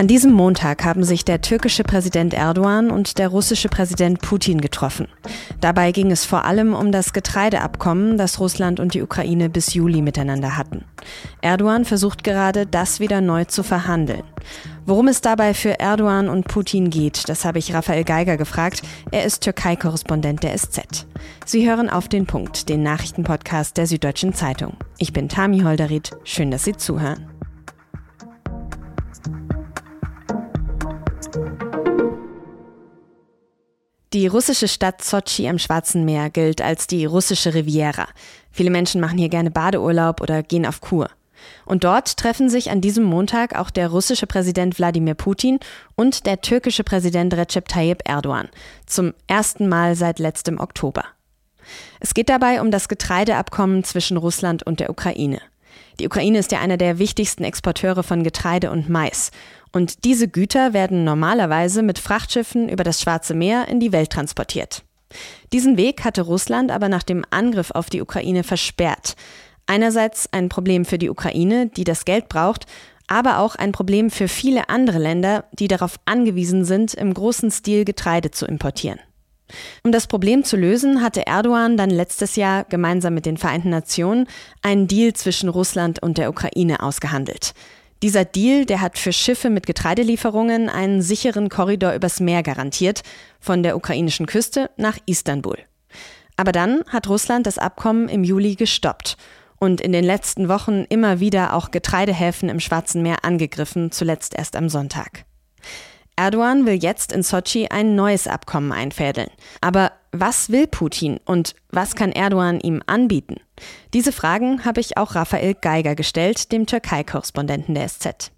An diesem Montag haben sich der türkische Präsident Erdogan und der russische Präsident Putin getroffen. Dabei ging es vor allem um das Getreideabkommen, das Russland und die Ukraine bis Juli miteinander hatten. Erdogan versucht gerade, das wieder neu zu verhandeln. Worum es dabei für Erdogan und Putin geht, das habe ich Raphael Geiger gefragt. Er ist Türkei-Korrespondent der SZ. Sie hören auf den Punkt, den Nachrichtenpodcast der Süddeutschen Zeitung. Ich bin Tami Holderit. Schön, dass Sie zuhören. Die russische Stadt Sochi am Schwarzen Meer gilt als die russische Riviera. Viele Menschen machen hier gerne Badeurlaub oder gehen auf Kur. Und dort treffen sich an diesem Montag auch der russische Präsident Wladimir Putin und der türkische Präsident Recep Tayyip Erdogan. Zum ersten Mal seit letztem Oktober. Es geht dabei um das Getreideabkommen zwischen Russland und der Ukraine. Die Ukraine ist ja einer der wichtigsten Exporteure von Getreide und Mais. Und diese Güter werden normalerweise mit Frachtschiffen über das Schwarze Meer in die Welt transportiert. Diesen Weg hatte Russland aber nach dem Angriff auf die Ukraine versperrt. Einerseits ein Problem für die Ukraine, die das Geld braucht, aber auch ein Problem für viele andere Länder, die darauf angewiesen sind, im großen Stil Getreide zu importieren. Um das Problem zu lösen, hatte Erdogan dann letztes Jahr gemeinsam mit den Vereinten Nationen einen Deal zwischen Russland und der Ukraine ausgehandelt. Dieser Deal, der hat für Schiffe mit Getreidelieferungen einen sicheren Korridor übers Meer garantiert, von der ukrainischen Küste nach Istanbul. Aber dann hat Russland das Abkommen im Juli gestoppt und in den letzten Wochen immer wieder auch Getreidehäfen im Schwarzen Meer angegriffen, zuletzt erst am Sonntag. Erdogan will jetzt in Sochi ein neues Abkommen einfädeln. Aber was will Putin und was kann Erdogan ihm anbieten? Diese Fragen habe ich auch Raphael Geiger gestellt, dem Türkei-Korrespondenten der SZ.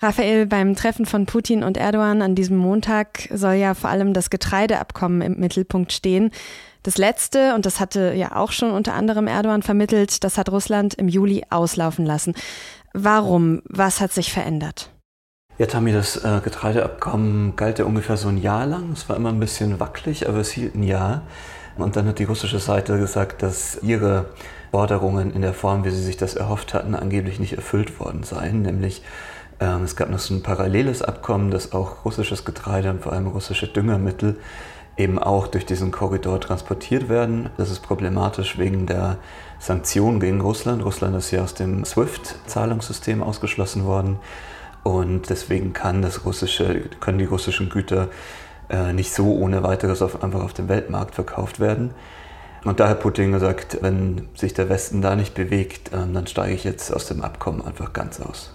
Raphael, beim Treffen von Putin und Erdogan an diesem Montag soll ja vor allem das Getreideabkommen im Mittelpunkt stehen. Das letzte, und das hatte ja auch schon unter anderem Erdogan vermittelt, das hat Russland im Juli auslaufen lassen. Warum? Was hat sich verändert? Ja, Tami, das äh, Getreideabkommen galt ja ungefähr so ein Jahr lang. Es war immer ein bisschen wackelig, aber es hielt ein Jahr. Und dann hat die russische Seite gesagt, dass ihre Forderungen in der Form, wie sie sich das erhofft hatten, angeblich nicht erfüllt worden seien. Nämlich ähm, es gab noch so ein paralleles Abkommen, dass auch russisches Getreide und vor allem russische Düngermittel eben auch durch diesen Korridor transportiert werden. Das ist problematisch wegen der Sanktionen gegen Russland. Russland ist ja aus dem SWIFT-Zahlungssystem ausgeschlossen worden. Und deswegen kann das russische, können die russischen Güter äh, nicht so ohne weiteres auf, einfach auf dem Weltmarkt verkauft werden. Und da hat Putin gesagt, wenn sich der Westen da nicht bewegt, äh, dann steige ich jetzt aus dem Abkommen einfach ganz aus.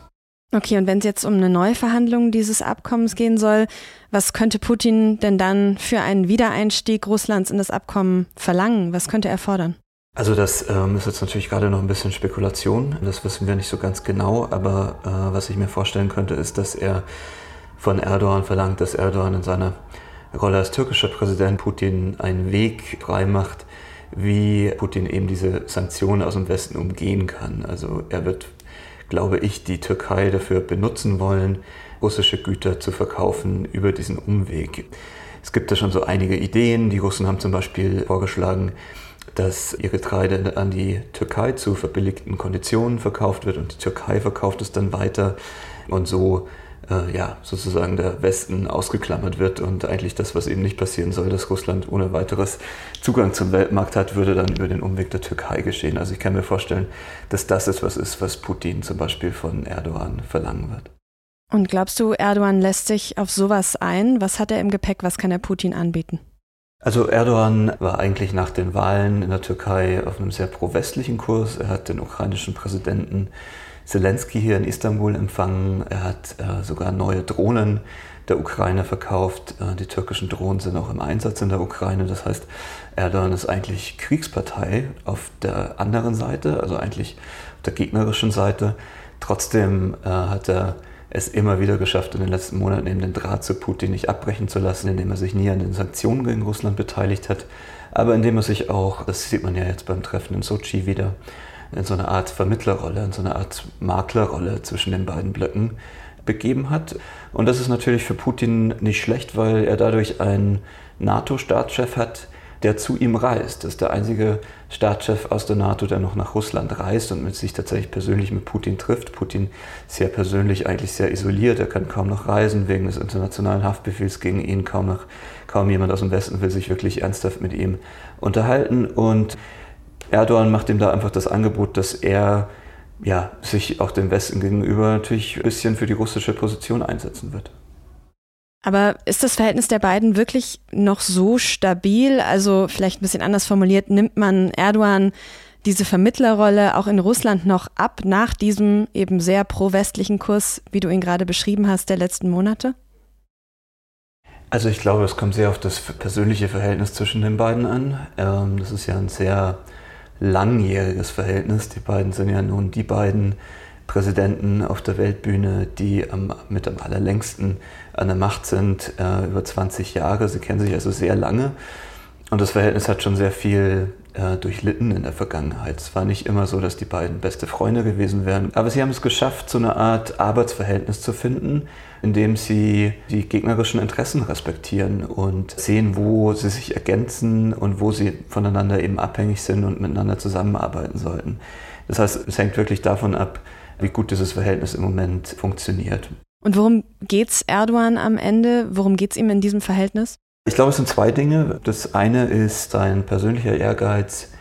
Okay, und wenn es jetzt um eine Neuverhandlung dieses Abkommens gehen soll, was könnte Putin denn dann für einen Wiedereinstieg Russlands in das Abkommen verlangen? Was könnte er fordern? Also das ähm, ist jetzt natürlich gerade noch ein bisschen Spekulation. Das wissen wir nicht so ganz genau. Aber äh, was ich mir vorstellen könnte, ist, dass er von Erdogan verlangt, dass Erdogan in seiner Rolle als türkischer Präsident Putin einen Weg freimacht, wie Putin eben diese Sanktionen aus dem Westen umgehen kann. Also er wird, glaube ich, die Türkei dafür benutzen wollen, russische Güter zu verkaufen über diesen Umweg. Es gibt da schon so einige Ideen. Die Russen haben zum Beispiel vorgeschlagen, dass ihr Getreide an die Türkei zu verbilligten Konditionen verkauft wird und die Türkei verkauft es dann weiter und so äh, ja, sozusagen der Westen ausgeklammert wird und eigentlich das, was eben nicht passieren soll, dass Russland ohne weiteres Zugang zum Weltmarkt hat, würde dann über den Umweg der Türkei geschehen. Also ich kann mir vorstellen, dass das etwas ist, was Putin zum Beispiel von Erdogan verlangen wird. Und glaubst du, Erdogan lässt sich auf sowas ein? Was hat er im Gepäck? Was kann er Putin anbieten? Also Erdogan war eigentlich nach den Wahlen in der Türkei auf einem sehr pro-westlichen Kurs. Er hat den ukrainischen Präsidenten Zelensky hier in Istanbul empfangen. Er hat äh, sogar neue Drohnen der Ukraine verkauft. Äh, die türkischen Drohnen sind auch im Einsatz in der Ukraine. Das heißt, Erdogan ist eigentlich Kriegspartei auf der anderen Seite, also eigentlich auf der gegnerischen Seite. Trotzdem äh, hat er es immer wieder geschafft, in den letzten Monaten eben den Draht zu Putin nicht abbrechen zu lassen, indem er sich nie an den Sanktionen gegen Russland beteiligt hat, aber indem er sich auch, das sieht man ja jetzt beim Treffen in Sochi wieder, in so eine Art Vermittlerrolle, in so eine Art Maklerrolle zwischen den beiden Blöcken begeben hat. Und das ist natürlich für Putin nicht schlecht, weil er dadurch einen NATO-Staatschef hat, der zu ihm reist. Das ist der einzige Staatschef aus der NATO, der noch nach Russland reist und mit sich tatsächlich persönlich mit Putin trifft. Putin ja persönlich eigentlich sehr isoliert. Er kann kaum noch reisen wegen des internationalen Haftbefehls gegen ihn. Kaum, noch, kaum jemand aus dem Westen will sich wirklich ernsthaft mit ihm unterhalten. Und Erdogan macht ihm da einfach das Angebot, dass er ja, sich auch dem Westen gegenüber natürlich ein bisschen für die russische Position einsetzen wird. Aber ist das Verhältnis der beiden wirklich noch so stabil? Also vielleicht ein bisschen anders formuliert, nimmt man Erdogan diese Vermittlerrolle auch in Russland noch ab nach diesem eben sehr pro-westlichen Kurs, wie du ihn gerade beschrieben hast, der letzten Monate? Also ich glaube, es kommt sehr auf das persönliche Verhältnis zwischen den beiden an. Ähm, das ist ja ein sehr langjähriges Verhältnis. Die beiden sind ja nun die beiden Präsidenten auf der Weltbühne, die am, mit am allerlängsten an der Macht sind, äh, über 20 Jahre. Sie kennen sich also sehr lange. Und das Verhältnis hat schon sehr viel äh, durchlitten in der Vergangenheit. Es war nicht immer so, dass die beiden beste Freunde gewesen wären. Aber sie haben es geschafft, so eine Art Arbeitsverhältnis zu finden, in dem sie die gegnerischen Interessen respektieren und sehen, wo sie sich ergänzen und wo sie voneinander eben abhängig sind und miteinander zusammenarbeiten sollten. Das heißt, es hängt wirklich davon ab, wie gut dieses Verhältnis im Moment funktioniert. Und worum geht es Erdogan am Ende? Worum geht es ihm in diesem Verhältnis? Ich glaube, es sind zwei Dinge. Das eine ist sein persönlicher Ehrgeiz,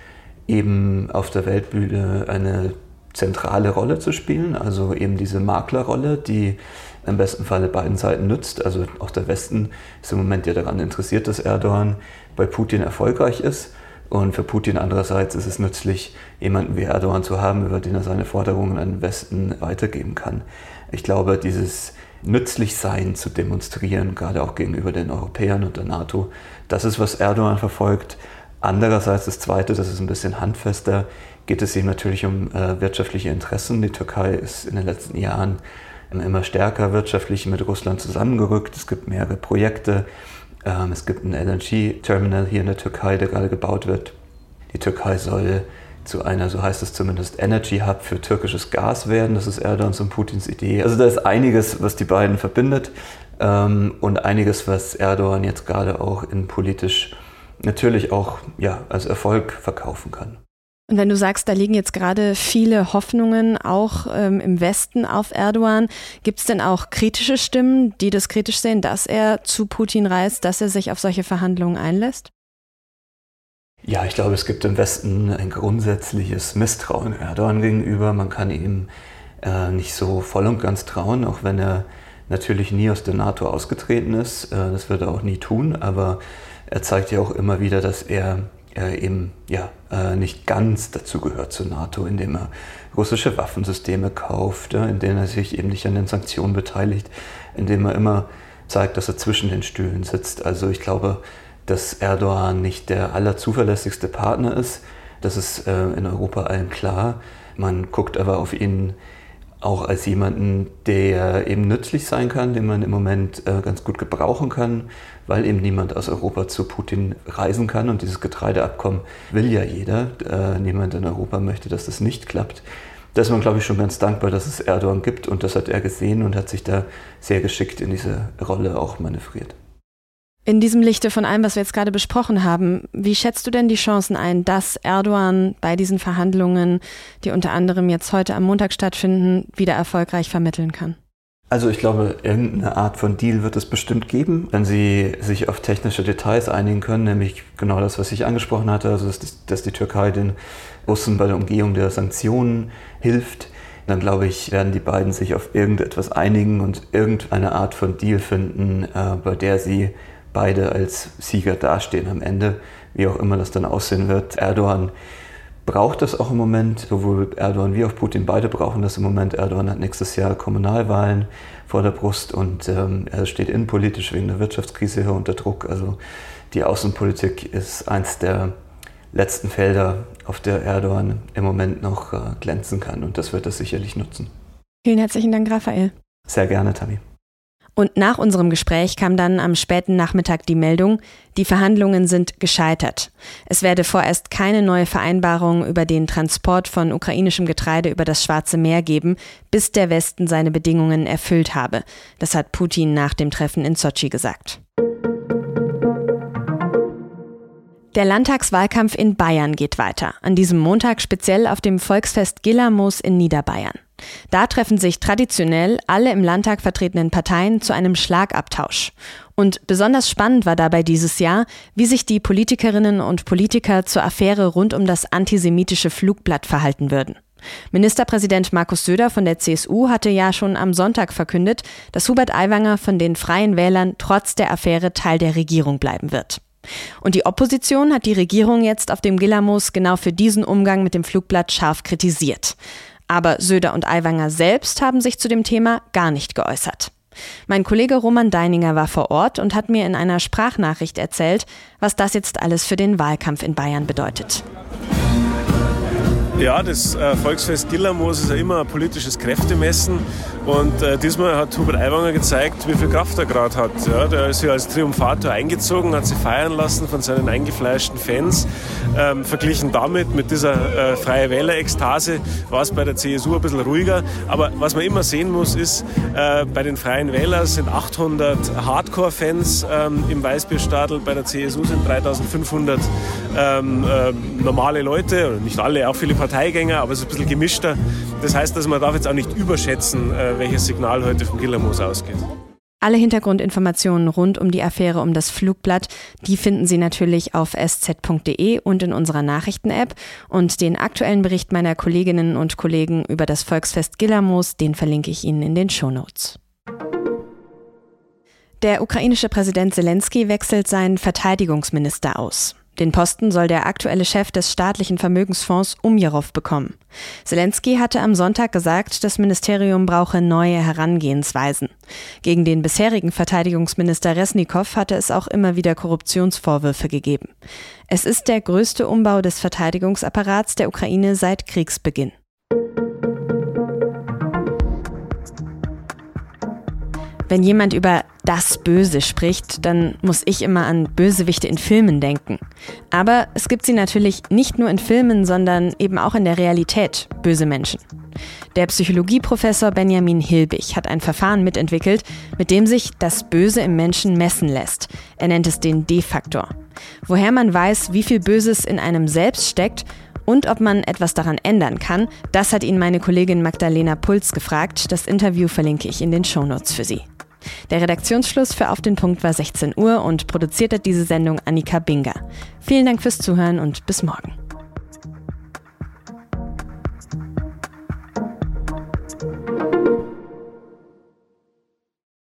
eben auf der Weltbühne eine zentrale Rolle zu spielen, also eben diese Maklerrolle, die im besten Falle beiden Seiten nützt. Also auch der Westen ist im Moment ja daran interessiert, dass Erdogan bei Putin erfolgreich ist. Und für Putin andererseits ist es nützlich, jemanden wie Erdogan zu haben, über den er seine Forderungen an den Westen weitergeben kann. Ich glaube, dieses Nützlichsein zu demonstrieren, gerade auch gegenüber den Europäern und der NATO, das ist, was Erdogan verfolgt. Andererseits das Zweite, das ist ein bisschen handfester, geht es ihm natürlich um äh, wirtschaftliche Interessen. Die Türkei ist in den letzten Jahren immer stärker wirtschaftlich mit Russland zusammengerückt. Es gibt mehrere Projekte ähm, es gibt ein LNG-Terminal hier in der Türkei, der gerade gebaut wird. Die Türkei soll zu einer, so heißt es zumindest, Energy Hub für türkisches Gas werden. Das ist Erdogans und Putins Idee. Also da ist einiges, was die beiden verbindet ähm, und einiges, was Erdogan jetzt gerade auch in politisch natürlich auch ja, als Erfolg verkaufen kann. Und wenn du sagst, da liegen jetzt gerade viele Hoffnungen auch ähm, im Westen auf Erdogan, gibt es denn auch kritische Stimmen, die das kritisch sehen, dass er zu Putin reist, dass er sich auf solche Verhandlungen einlässt? Ja, ich glaube, es gibt im Westen ein grundsätzliches Misstrauen Erdogan gegenüber. Man kann ihm äh, nicht so voll und ganz trauen, auch wenn er natürlich nie aus der NATO ausgetreten ist. Äh, das wird er auch nie tun, aber er zeigt ja auch immer wieder, dass er äh, eben ja, äh, nicht ganz dazu gehört zur NATO, indem er russische Waffensysteme kauft, äh, indem er sich eben nicht an den Sanktionen beteiligt, indem er immer zeigt, dass er zwischen den Stühlen sitzt. Also ich glaube, dass Erdogan nicht der allerzuverlässigste Partner ist. Das ist in Europa allen klar. Man guckt aber auf ihn auch als jemanden, der eben nützlich sein kann, den man im Moment äh, ganz gut gebrauchen kann, weil eben niemand aus Europa zu Putin reisen kann. Und dieses Getreideabkommen will ja jeder. Äh, niemand in Europa möchte, dass das nicht klappt. Da ist man, glaube ich, schon ganz dankbar, dass es Erdogan gibt. Und das hat er gesehen und hat sich da sehr geschickt in diese Rolle auch manövriert. In diesem Lichte von allem, was wir jetzt gerade besprochen haben, wie schätzt du denn die Chancen ein, dass Erdogan bei diesen Verhandlungen, die unter anderem jetzt heute am Montag stattfinden, wieder erfolgreich vermitteln kann? Also ich glaube, irgendeine Art von Deal wird es bestimmt geben, wenn sie sich auf technische Details einigen können, nämlich genau das, was ich angesprochen hatte, also dass, dass die Türkei den Russen bei der Umgehung der Sanktionen hilft. Dann glaube ich, werden die beiden sich auf irgendetwas einigen und irgendeine Art von Deal finden, äh, bei der sie beide als Sieger dastehen am Ende, wie auch immer das dann aussehen wird. Erdogan braucht das auch im Moment, sowohl Erdogan wie auch Putin, beide brauchen das im Moment. Erdogan hat nächstes Jahr Kommunalwahlen vor der Brust und ähm, er steht innenpolitisch wegen der Wirtschaftskrise hier unter Druck. Also die Außenpolitik ist eins der letzten Felder, auf der Erdogan im Moment noch äh, glänzen kann und das wird er sicherlich nutzen. Vielen herzlichen Dank, Raphael. Sehr gerne, Tammy. Und nach unserem Gespräch kam dann am späten Nachmittag die Meldung, die Verhandlungen sind gescheitert. Es werde vorerst keine neue Vereinbarung über den Transport von ukrainischem Getreide über das Schwarze Meer geben, bis der Westen seine Bedingungen erfüllt habe. Das hat Putin nach dem Treffen in Sochi gesagt. Der Landtagswahlkampf in Bayern geht weiter. An diesem Montag speziell auf dem Volksfest Gillermoos in Niederbayern. Da treffen sich traditionell alle im Landtag vertretenen Parteien zu einem Schlagabtausch. Und besonders spannend war dabei dieses Jahr, wie sich die Politikerinnen und Politiker zur Affäre rund um das antisemitische Flugblatt verhalten würden. Ministerpräsident Markus Söder von der CSU hatte ja schon am Sonntag verkündet, dass Hubert Aiwanger von den Freien Wählern trotz der Affäre Teil der Regierung bleiben wird. Und die Opposition hat die Regierung jetzt auf dem Gillermoos genau für diesen Umgang mit dem Flugblatt scharf kritisiert. Aber Söder und Aiwanger selbst haben sich zu dem Thema gar nicht geäußert. Mein Kollege Roman Deininger war vor Ort und hat mir in einer Sprachnachricht erzählt, was das jetzt alles für den Wahlkampf in Bayern bedeutet. Ja, das äh, Volksfest Gillermoos ist ja immer ein politisches Kräftemessen und äh, diesmal hat Hubert Aiwanger gezeigt, wie viel Kraft er gerade hat. Ja, der ist ja als Triumphator eingezogen, hat sich feiern lassen von seinen eingefleischten Fans. Ähm, verglichen damit, mit dieser äh, Freie Wähler-Ekstase, war es bei der CSU ein bisschen ruhiger. Aber was man immer sehen muss, ist, äh, bei den Freien Wählern sind 800 Hardcore-Fans ähm, im Weißbierstadel, bei der CSU sind 3500 ähm, äh, normale Leute, nicht alle, auch viele Parteien Parteigänger, aber es ist ein bisschen gemischter. Das heißt, dass man darf jetzt auch nicht überschätzen, äh, welches Signal heute vom Gillermoos ausgeht. Alle Hintergrundinformationen rund um die Affäre um das Flugblatt, die finden Sie natürlich auf sz.de und in unserer Nachrichten-App. Und den aktuellen Bericht meiner Kolleginnen und Kollegen über das Volksfest Gillermoos, den verlinke ich Ihnen in den Shownotes. Der ukrainische Präsident Zelensky wechselt seinen Verteidigungsminister aus. Den Posten soll der aktuelle Chef des staatlichen Vermögensfonds Umjerow bekommen. Zelensky hatte am Sonntag gesagt, das Ministerium brauche neue Herangehensweisen. Gegen den bisherigen Verteidigungsminister Resnikow hatte es auch immer wieder Korruptionsvorwürfe gegeben. Es ist der größte Umbau des Verteidigungsapparats der Ukraine seit Kriegsbeginn. Wenn jemand über das Böse spricht, dann muss ich immer an Bösewichte in Filmen denken. Aber es gibt sie natürlich nicht nur in Filmen, sondern eben auch in der Realität, böse Menschen. Der Psychologieprofessor Benjamin Hilbig hat ein Verfahren mitentwickelt, mit dem sich das Böse im Menschen messen lässt. Er nennt es den D-Faktor. Woher man weiß, wie viel Böses in einem selbst steckt und ob man etwas daran ändern kann, das hat ihn meine Kollegin Magdalena Puls gefragt. Das Interview verlinke ich in den Shownotes für Sie. Der Redaktionsschluss für Auf den Punkt war 16 Uhr und produziert hat diese Sendung Annika Binger. Vielen Dank fürs Zuhören und bis morgen.